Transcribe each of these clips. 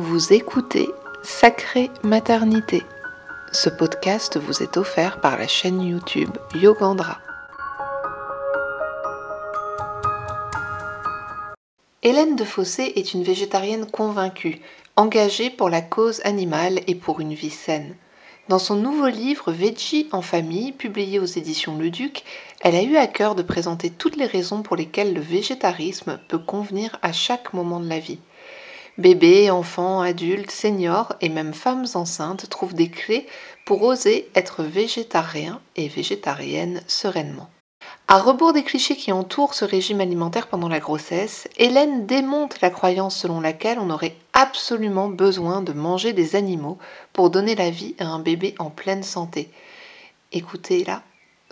Vous écoutez Sacrée Maternité. Ce podcast vous est offert par la chaîne YouTube Yogandra. Hélène de Fossé est une végétarienne convaincue, engagée pour la cause animale et pour une vie saine. Dans son nouveau livre Veggie en famille, publié aux éditions Le Duc, elle a eu à cœur de présenter toutes les raisons pour lesquelles le végétarisme peut convenir à chaque moment de la vie. Bébés, enfants, adultes, seniors et même femmes enceintes trouvent des clés pour oser être végétariens et végétariennes sereinement. À rebours des clichés qui entourent ce régime alimentaire pendant la grossesse, Hélène démonte la croyance selon laquelle on aurait absolument besoin de manger des animaux pour donner la vie à un bébé en pleine santé. Écoutez là,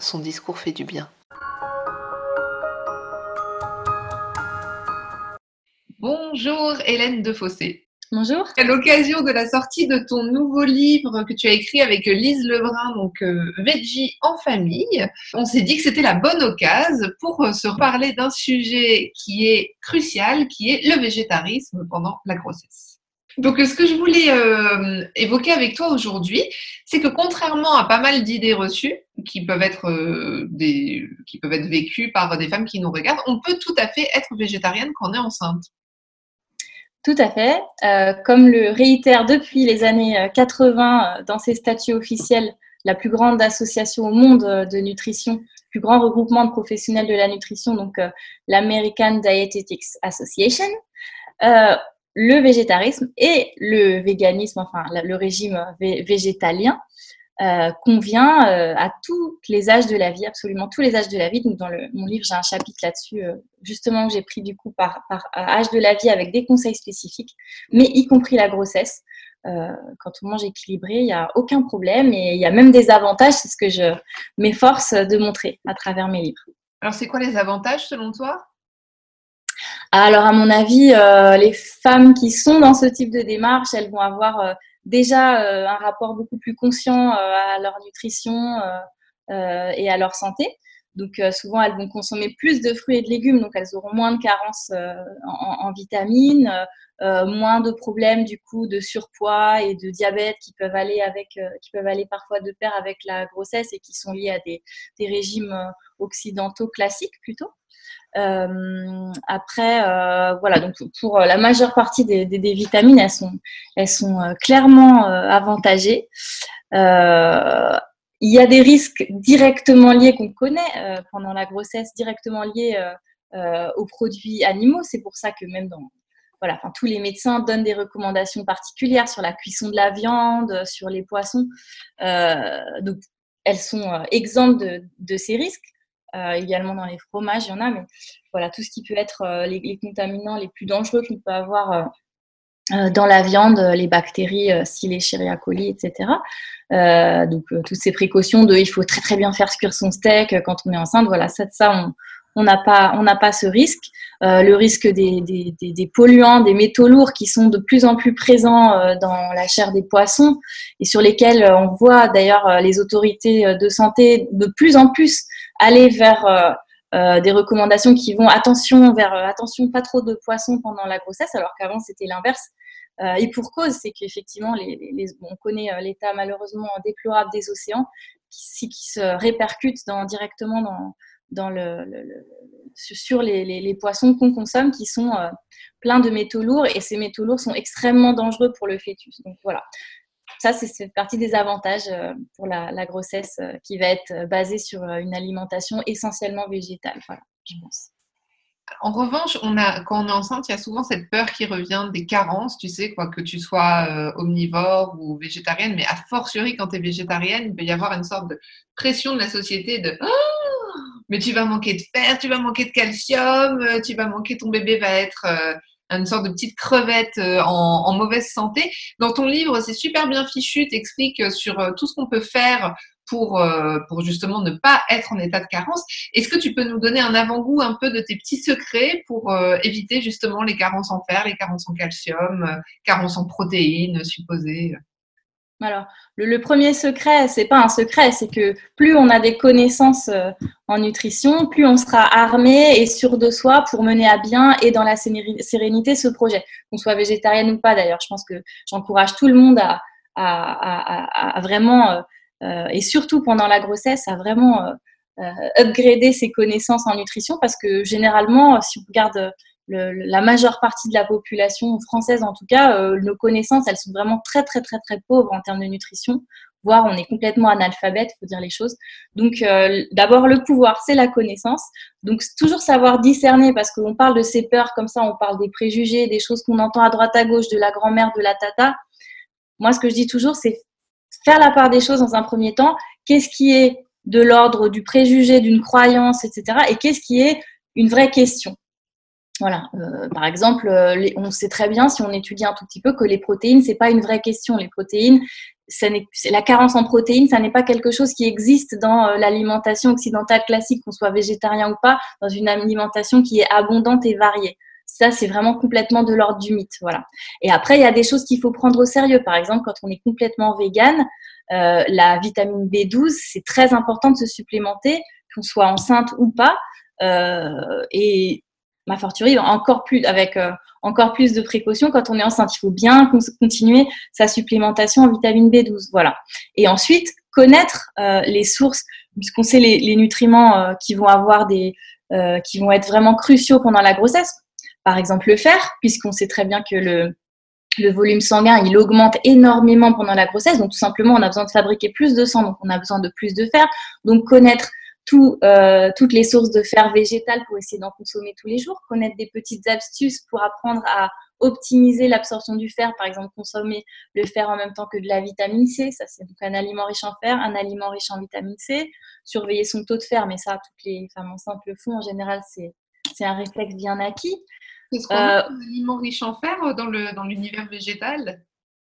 son discours fait du bien. Bonjour Hélène Defossé. Bonjour. À l'occasion de la sortie de ton nouveau livre que tu as écrit avec Lise Lebrun, donc euh, Veggie en famille, on s'est dit que c'était la bonne occasion pour euh, se reparler d'un sujet qui est crucial, qui est le végétarisme pendant la grossesse. Donc, ce que je voulais euh, évoquer avec toi aujourd'hui, c'est que contrairement à pas mal d'idées reçues qui peuvent être des, qui peuvent être vécues par des femmes qui nous regardent, on peut tout à fait être végétarienne quand on est enceinte. Tout à fait. Euh, comme le réitère depuis les années 80 euh, euh, dans ses statuts officiels la plus grande association au monde de nutrition, plus grand regroupement de professionnels de la nutrition, donc l'American Dietetics Association, le végétarisme et le véganisme, enfin le régime végétalien, euh, convient euh, à tous les âges de la vie, absolument tous les âges de la vie. Donc dans le, mon livre, j'ai un chapitre là-dessus, euh, justement, que j'ai pris du coup par, par âge de la vie avec des conseils spécifiques, mais y compris la grossesse. quand on mange équilibré, il n'y a aucun problème et il y a même des avantages, c'est ce que je m'efforce de montrer à travers mes livres. Alors c'est quoi les avantages selon toi? Alors, à mon avis, les femmes qui sont dans ce type de démarche, elles vont avoir déjà euh, un rapport beaucoup plus conscient euh, à leur nutrition euh, et à leur santé. Donc souvent, elles vont consommer plus de fruits et de légumes, donc elles auront moins de carences en, vitamines, moins de problèmes du coup de surpoids et de diabète qui peuvent aller avec, qui peuvent aller parfois de pair avec la grossesse et qui sont liés à des, des régimes occidentaux classiques plutôt. Euh, après, euh, voilà, donc pour la majeure partie des, vitamines, elles sont, euh, clairement avantagées. il y a des risques directement liés qu'on connaît pendant la grossesse, directement liés aux produits animaux. C'est pour ça que même dans, voilà, tous les médecins donnent des recommandations particulières sur la cuisson de la viande, sur les poissons. donc, elles sont exemptes de, ces risques. Euh, également dans les fromages, il y en a, mais voilà, tout ce qui peut être euh, les, contaminants les plus dangereux qu'on peut avoir euh, dans la viande, les bactéries, si les coli, etc. donc toutes ces précautions de il faut très très bien faire cuire son steak quand on est enceinte, voilà, ça, ça on on n'a pas ce risque. le risque des, polluants, des métaux lourds qui sont de plus en plus présents dans la chair des poissons et sur lesquels on voit d'ailleurs les autorités de santé de plus en plus aller vers euh, euh, des recommandations qui vont attention vers euh, attention pas trop de poissons pendant la grossesse, alors qu'avant c'était l'inverse. et pour cause, c'est qu'effectivement, les, on connaît l'état malheureusement déplorable des océans qui, se répercute directement dans, sur les, poissons qu'on consomme qui sont pleins de métaux lourds et ces métaux lourds sont extrêmement dangereux pour le fœtus. Donc voilà, ça, c'est partie des avantages euh, pour la, grossesse euh, qui va être euh, basée sur une alimentation essentiellement végétale. En revanche, on a, quand on est enceinte, il y a souvent cette peur qui revient des carences, tu sais, quoi, que tu sois omnivore ou végétarienne, mais a fortiori quand tu es végétarienne, il peut y avoir une sorte de pression de la société de oh, mais tu vas manquer de fer, tu vas manquer de calcium, tu vas manquer, ton bébé va être une sorte de petite crevette euh, en, mauvaise santé. Dans ton livre, c'est super bien fichu, tu expliques euh, sur euh, tout ce qu'on peut faire pour, pour justement ne pas être en état de carence. Est-ce que tu peux nous donner un avant-goût un peu de tes petits secrets pour éviter justement les carences en fer, les carences en calcium, carences en protéines supposées? Alors, le, premier secret, c'est pas un secret, c'est que plus on a des connaissances euh, en nutrition, plus on sera armé et sûr de soi pour mener à bien et dans la sérénité ce projet. Qu'on soit végétarienne ou pas, d'ailleurs, je pense que j'encourage tout le monde à, vraiment, euh, euh, et surtout pendant la grossesse, à vraiment upgrader ses connaissances en nutrition parce que généralement, si on regarde la majeure partie de la population française, en tout cas, euh, nos connaissances, elles sont vraiment très, très, très, très pauvres en termes de nutrition, voire on est complètement analphabète, faut dire les choses. Donc, euh, d'abord, le pouvoir, c'est la connaissance. Donc, toujours savoir discerner, parce qu'on parle de ces peurs comme ça, on parle des préjugés, des choses qu'on entend à droite à gauche, de la grand-mère, de la tata. Moi, ce que je dis toujours, c'est faire la part des choses dans un premier temps. Qu'est-ce qui est de l'ordre du préjugé, d'une croyance, etc. Et qu'est-ce qui est une vraie question? Voilà. Euh, par exemple, euh, on sait très bien, si on étudie un tout petit peu, que les protéines, c'est pas une vraie question. Les protéines, la carence en protéines, ça n'est pas quelque chose qui existe dans euh, l'alimentation occidentale classique, qu'on soit végétarien ou pas, dans une alimentation qui est abondante et variée. Ça, c'est vraiment complètement de l'ordre du mythe, voilà. Et après, il y a des choses qu'il faut prendre au sérieux. Par exemple, quand on est complètement vegan, la vitamine B12, c'est très important de se supplémenter, qu'on soit enceinte ou pas. et ma forturie, encore plus, avec euh, encore plus de précautions quand on est enceinte. Il faut bien continuer sa supplémentation en vitamine B12. Voilà. Et ensuite, connaître euh, les sources, puisqu'on sait les, nutriments euh, qui vont avoir des, qui vont être vraiment cruciaux pendant la grossesse. Par exemple, le fer, puisqu'on sait très bien que le, le volume sanguin, il augmente énormément pendant la grossesse. Donc, tout simplement, on a besoin de fabriquer plus de sang, donc on a besoin de plus de fer. Donc, connaître euh, toutes les sources de fer végétal pour essayer d'en consommer tous les jours, connaître des petites astuces pour apprendre à optimiser l'absorption du fer, par exemple consommer le fer en même temps que de la vitamine C, ça c'est donc un aliment riche en fer, un aliment riche en vitamine C, surveiller son taux de fer, mais ça toutes les femmes enceintes le font en général, c'est un réflexe bien acquis. Est-ce qu'on euh, un aliment riche en fer dans l'univers dans végétal?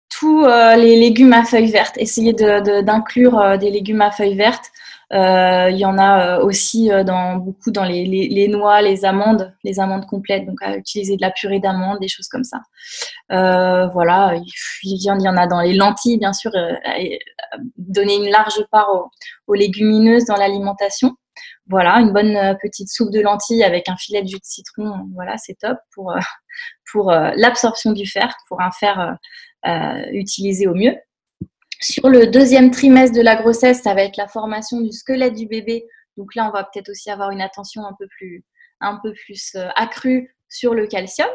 Tous euh, les légumes à feuilles vertes, essayer d'inclure des légumes à feuilles vertes. Euh, il y en a euh, aussi euh, dans beaucoup dans les, les, noix, les amandes, les amandes complètes, donc à utiliser de la purée d'amandes, des choses comme ça. voilà, il y, en, a dans les lentilles, bien sûr, donner une large part aux, légumineuses dans l'alimentation. Voilà, une bonne petite soupe de lentilles avec un filet de jus de citron, voilà, c'est top pour, pour l'absorption du fer, pour un fer utilisé au mieux. Sur le deuxième trimestre de la grossesse, ça va être la formation du squelette du bébé. Donc là, on va peut-être aussi avoir une attention un peu plus, euh, accrue sur le calcium.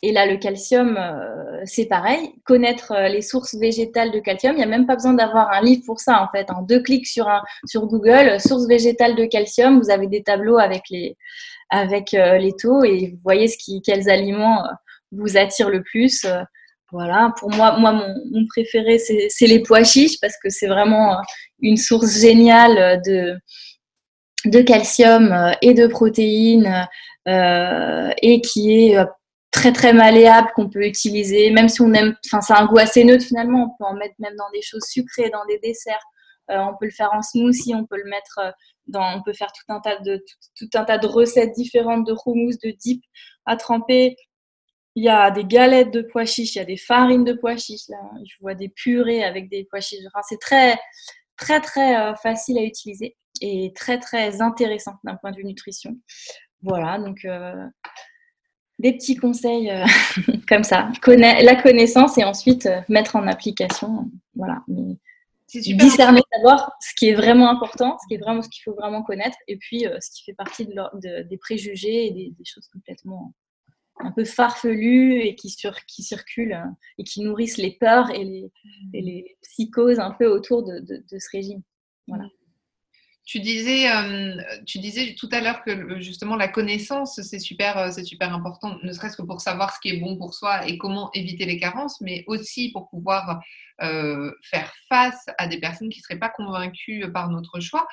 Et là, le calcium, euh, c'est pareil. Connaître euh, les sources végétales de calcium, il n'y a même pas besoin d'avoir un livre pour ça, en fait. En deux clics sur, Google, sources végétales de calcium, vous avez des tableaux avec les, taux et vous voyez quels aliments vous attirent le plus. Voilà, pour moi, moi mon, préféré, c'est les pois chiches parce que c'est vraiment une source géniale de, de calcium euh, et de protéines euh, et qui est euh, très très malléable qu'on peut utiliser même si on aime enfin c'est un goût assez neutre finalement. On peut en mettre même dans des choses sucrées dans des desserts. On peut le faire en smoothie on peut le mettre dans on peut faire tout un tas de tout, un tas de recettes différentes de hummus de dip à tremper il y a des galettes de pois chiches, il y a des farines de pois chiches. Là. Je vois des purées avec des pois chiches. Enfin, c'est très, très, très euh, facile à utiliser et très, très intéressant d'un point de vue nutrition. Voilà, donc euh, des petits conseils euh, comme ça. la connaissance et ensuite mettre en application. Voilà. Mais discerner d'abord ce qui est vraiment important, ce qui est vraiment ce qu'il faut vraiment connaître, et puis ce qui fait partie de, des préjugés et des, des choses complètement un peu farfelus et qui, sur, qui circulent hein, et qui nourrissent les peurs et les, les psychoses un peu autour de, de, ce régime. Voilà. Tu disais, euh, tu disais tout à l'heure que justement la connaissance, c'est super, euh, c'est super important, ne serait-ce que pour savoir ce qui est bon pour soi et comment éviter les carences, mais aussi pour pouvoir euh, faire face à des personnes qui ne seraient pas convaincues par notre choix.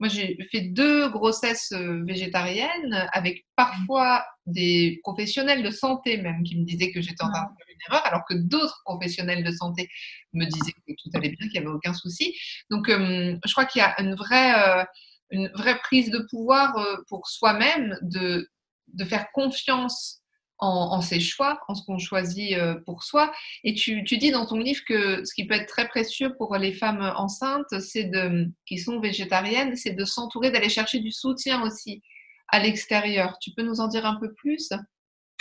Moi, j'ai fait deux grossesses euh, végétariennes avec parfois des professionnels de santé même qui me disaient que j'étais en train de faire une erreur, alors que d'autres professionnels de santé me disaient que tout allait bien, qu'il n'y avait aucun souci. Donc, euh, je crois qu'il y a une vraie, euh, une vraie prise de pouvoir pour soi-même de, de faire confiance en, ses choix, en ce qu'on choisit euh, pour soi. Et tu, dis dans ton livre que ce qui peut être très précieux pour les femmes enceintes, c'est de, qui sont végétariennes, c'est de s'entourer, d'aller chercher du soutien aussi à l'extérieur. Tu peux nous en dire un peu plus?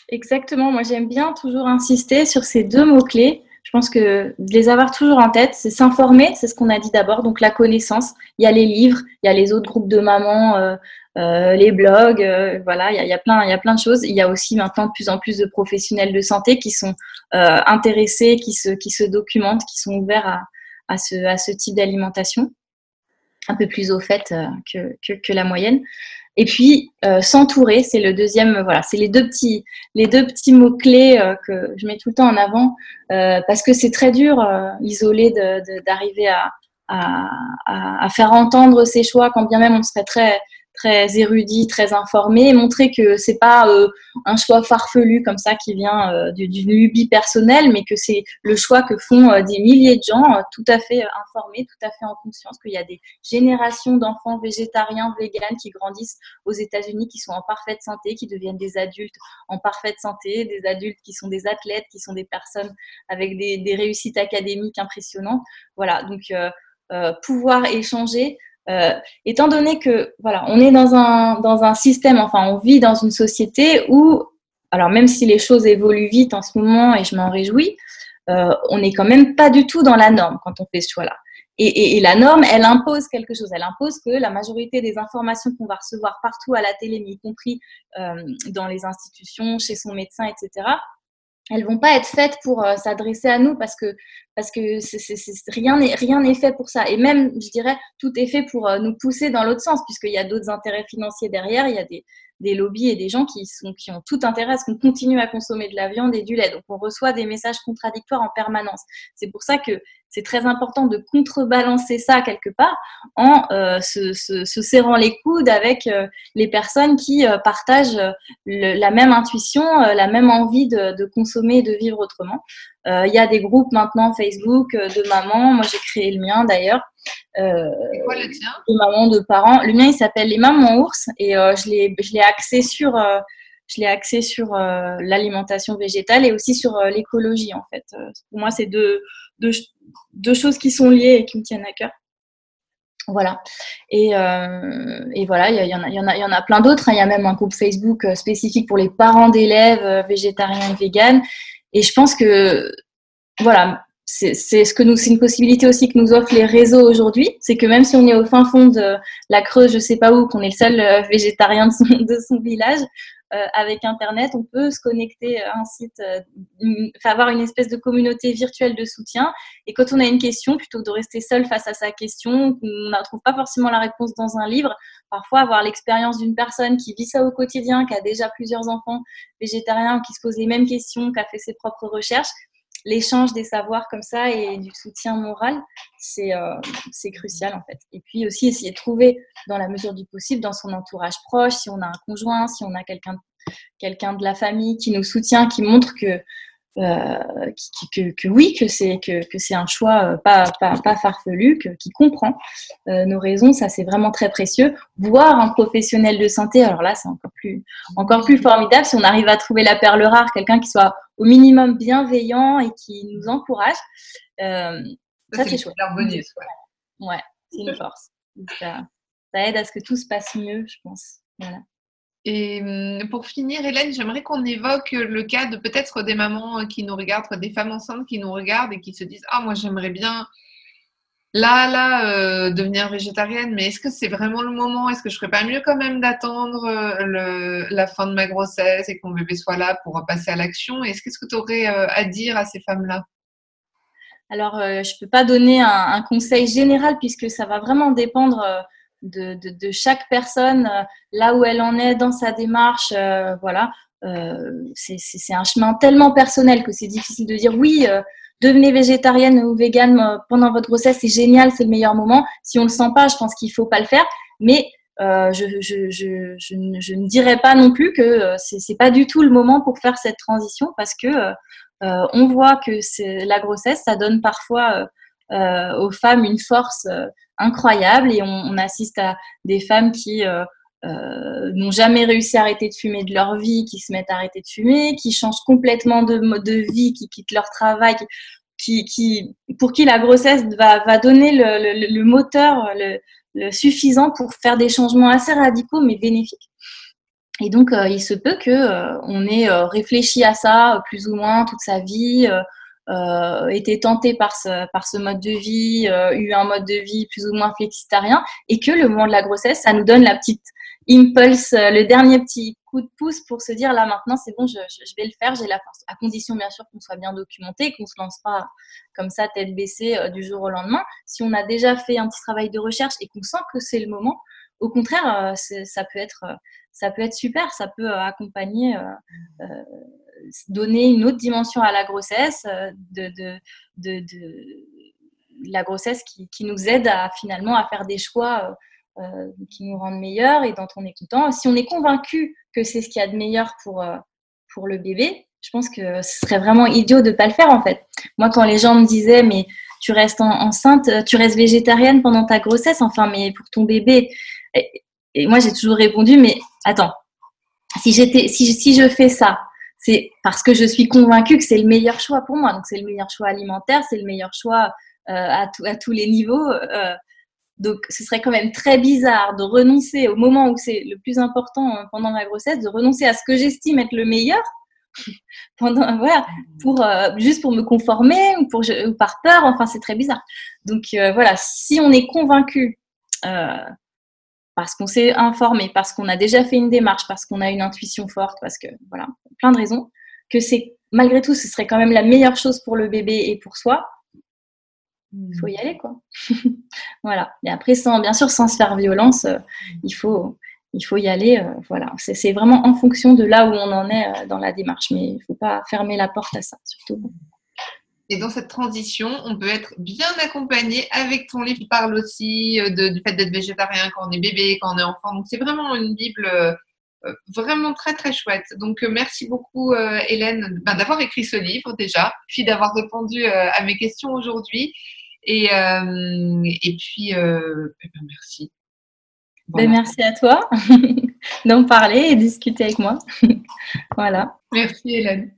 Exactement. Moi, j'aime bien toujours insister sur ces deux mots-clés. Je pense que les avoir toujours en tête, c'est s'informer, c'est ce qu'on a dit d'abord, donc la connaissance. Il y a les livres, il y a les autres groupes de mamans, euh, euh, les blogs, euh, voilà, il y, a, plein, y a plein de choses. Il y a aussi maintenant de plus en plus de professionnels de santé qui sont intéressés, qui se, qui se documentent, qui sont ouverts à, à, ce, à ce type d'alimentation, un peu plus au fait que, que, la moyenne. Et puis euh, s'entourer, c'est le deuxième. Voilà, c'est les deux petits, les deux petits mots clés euh, que je mets tout le temps en avant euh, parce que c'est très dur, isolé, d'arriver à, à, à, faire entendre ses choix, quand bien même on serait très très érudit, très informé, montrer que c'est pas euh, un choix farfelu comme ça qui vient euh, d'une lubie personnelle, mais que c'est le choix que font euh, des milliers de gens tout à fait informés, tout à fait en conscience qu'il y a des générations d'enfants végétariens, véganes qui grandissent aux États-Unis, qui sont en parfaite santé, qui deviennent des adultes en parfaite santé, des adultes qui sont des athlètes, qui sont des personnes avec des réussites académiques impressionnantes. Voilà, donc pouvoir échanger euh, étant donné que voilà, on est dans un, dans un système, enfin, on vit dans une société où, alors même si les choses évoluent vite en ce moment et je m'en réjouis, euh, on n'est quand même pas du tout dans la norme quand on fait ce choix-là. Et, la norme, elle impose quelque chose. Elle impose que la majorité des informations qu'on va recevoir partout à la télé, y compris euh, dans les institutions, chez son médecin, etc., elles vont pas être faites pour euh, s'adresser à nous parce que parce que rien n'est rien n'est fait pour ça. Et même je dirais tout est fait pour euh, nous pousser dans l'autre sens puisqu'il y a d'autres intérêts financiers derrière. Il y a des, des lobbies et des gens qui sont qui ont tout intérêt à ce qu'on continue à consommer de la viande et du lait. Donc on reçoit des messages contradictoires en permanence. C'est pour ça que c'est très important de contrebalancer ça quelque part en euh, se, se, serrant les coudes avec euh, les personnes qui euh, partagent la même intuition, la même envie de, de consommer et de vivre autrement. Il y a des groupes maintenant Facebook de mamans, moi j'ai créé le mien d'ailleurs. C'est quoi le tien? De mamans, de parents. Le mien il s'appelle Les Mamans Ours et je l'ai axé sur je l'ai axé sur l'alimentation végétale et aussi sur l'écologie en fait. pour moi, c'est deux, deux, deux choses qui sont liées et qui me tiennent à cœur. Voilà. Et, euh, et voilà, il y, en a, y, y en a plein d'autres. Hein. Il y a même un groupe Facebook euh, spécifique pour les parents d'élèves euh, végétariens et véganes. Et je pense que, voilà, c'est ce une possibilité aussi que nous offrent les réseaux aujourd'hui. C'est que même si on est au fin fond de la Creuse, je sais pas où, qu'on est le seul végétarien de son, de son village, avec Internet, on peut se connecter à un site, euh, avoir une espèce de communauté virtuelle de soutien. Et quand on a une question, plutôt que de rester seul face à sa question, on ne trouve pas forcément la réponse dans un livre, parfois avoir l'expérience d'une personne qui vit ça au quotidien, qui a déjà plusieurs enfants végétariens, qui se pose les mêmes questions, qui a fait ses propres recherches, l'échange des savoirs comme ça et du soutien moral, euh, c'est crucial en fait. Et puis aussi essayer de trouver, dans la mesure du possible, dans son entourage proche, si on a un conjoint, si on a quelqu'un quelqu'un de la famille qui nous soutient, qui montre que euh, que, oui, que c'est que, c'est un choix euh, pas, pas, farfelu, qui comprend euh, nos raisons, ça c'est vraiment très précieux. Voir un professionnel de santé, alors là c'est encore plus encore plus formidable si on arrive à trouver la perle rare, quelqu'un qui soit au minimum bienveillant et qui nous encourage. ça, c'est chouette. Ouais, c'est une force. Ça, ça aide à ce que tout se passe mieux, je pense. Voilà. Et hum, pour finir, Hélène, j'aimerais qu'on évoque le cas de peut-être des mamans qui nous regardent, des femmes enceintes qui nous regardent et qui se disent Ah, moi j'aimerais bien là, là, euh, devenir végétarienne, mais est-ce que c'est vraiment le moment? Est-ce que je ferais pas mieux quand même d'attendre euh, la fin de ma grossesse et que mon bébé soit là pour passer à l'action? Est-ce qu'est-ce que tu aurais euh, à dire à ces femmes-là? Alors, je ne peux pas donner un, conseil général puisque ça va vraiment dépendre de, chaque personne, euh, là où elle en est dans sa démarche. Euh, voilà, euh, c'est un chemin tellement personnel que c'est difficile de dire oui. Devenez végétarienne ou végane pendant votre grossesse, c'est génial, c'est le meilleur moment. Si on le sent pas, je pense qu'il faut pas le faire. Mais je, je, ne dirais pas non plus que c'est n'est pas du tout le moment pour faire cette transition parce que on voit que la grossesse, ça donne parfois aux femmes une force incroyable et on, assiste à des femmes qui euh, n'ont jamais réussi à arrêter de fumer de leur vie, qui se mettent à arrêter de fumer, qui changent complètement de mode de vie, qui quittent leur travail, qui, pour qui la grossesse va, va donner le, moteur le, suffisant pour faire des changements assez radicaux mais bénéfiques. Et donc, euh, il se peut que euh, on ait euh, réfléchi à ça plus ou moins toute sa vie, été tenté par ce, par ce mode de vie, eu un mode de vie plus ou moins flexitarien, et que le moment de la grossesse, ça nous donne la petite impulse, le dernier petit coup de pouce pour se dire là maintenant c'est bon, je, je, vais le faire, j'ai la force. À condition bien sûr qu'on soit bien documenté, qu'on se lance pas comme ça tête baissée du jour au lendemain. Si on a déjà fait un petit travail de recherche et qu'on sent que c'est le moment, au contraire, ça peut être ça peut être super, ça peut euh, accompagner, euh, euh, donner une autre dimension à la grossesse, de, de, la grossesse qui, nous aide à finalement à faire des choix qui nous rendent meilleurs et dont on est content. Si on est convaincu que c'est ce qu'il y a de meilleur pour, pour le bébé, je pense que ce serait vraiment idiot de ne pas le faire en fait. Moi, quand les gens me disaient, mais tu restes enceinte, tu restes végétarienne pendant ta grossesse, enfin, mais pour ton bébé. Et moi, j'ai toujours répondu, mais attends, si, si, si je fais ça, c'est parce que je suis convaincue que c'est le meilleur choix pour moi. Donc, c'est le meilleur choix alimentaire, c'est le meilleur choix euh, à, tous les niveaux. Euh, donc, ce serait quand même très bizarre de renoncer au moment où c'est le plus important hein, pendant ma grossesse, de renoncer à ce que j'estime être le meilleur pendant voilà pour euh, juste pour me conformer ou ou par peur. Enfin, c'est très bizarre. Donc voilà, si on est convaincu parce qu'on s'est informé, parce qu'on a déjà fait une démarche, parce qu'on a une intuition forte, parce que voilà, plein de raisons, que c'est malgré tout, ce serait quand même la meilleure chose pour le bébé et pour soi. Il faut y aller, quoi. voilà. Et après, sans, bien sûr, sans se faire violence, euh, il faut, y aller. Euh, voilà. C'est vraiment en fonction de là où on en est euh, dans la démarche, mais il ne faut pas fermer la porte à ça, surtout. Et dans cette transition, on peut être bien accompagné avec ton livre qui parle aussi euh, de, du fait d'être végétarien quand on est bébé, quand on est enfant. Donc c'est vraiment une Bible euh, vraiment très très chouette. Donc euh, merci beaucoup Hélène ben, d'avoir écrit ce livre déjà, puis d'avoir répondu à mes questions aujourd'hui. Et, et puis ben, merci. Ben, merci à toi d'en parler et discuter avec moi. voilà. Merci Hélène.